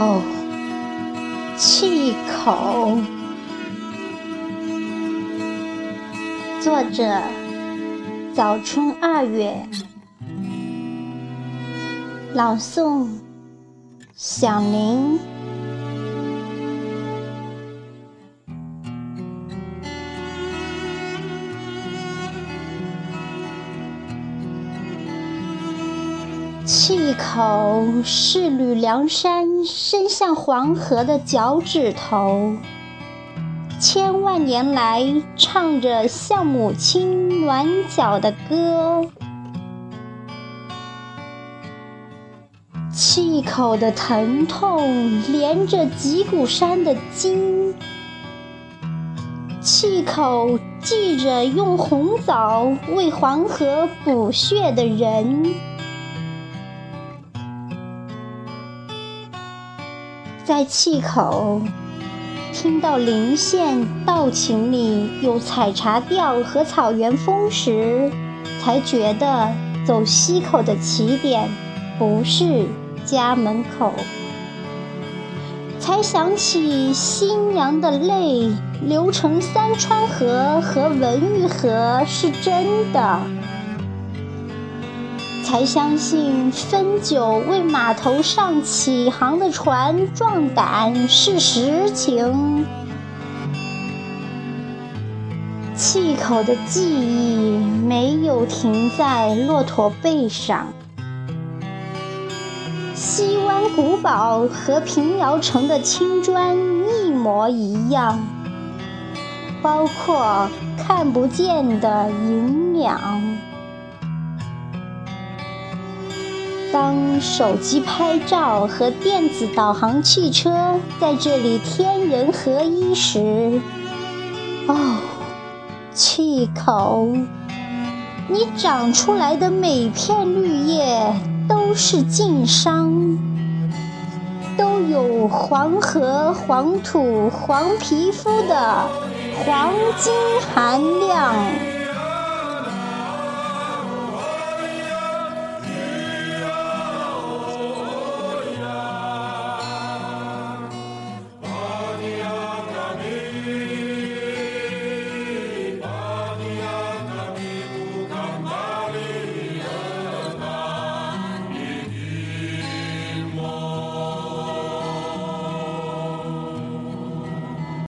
哦，气口。作者：早春二月。朗诵：响铃。气口是吕梁山伸向黄河的脚趾头，千万年来唱着向母亲暖脚的歌。气口的疼痛连着脊骨山的筋，气口记着用红枣为黄河补血的人。在气口听到临县道情里有采茶调和草原风时，才觉得走西口的起点不是家门口，才想起新娘的泪流成三川河和文玉河是真的。才相信分酒为码头上起航的船壮胆是实情。气口的记忆没有停在骆驼背上。西湾古堡和平遥城的青砖一模一样，包括看不见的营养。当手机拍照和电子导航汽车在这里天人合一时，哦，气口，你长出来的每片绿叶都是晋商，都有黄河、黄土、黄皮肤的黄金含量。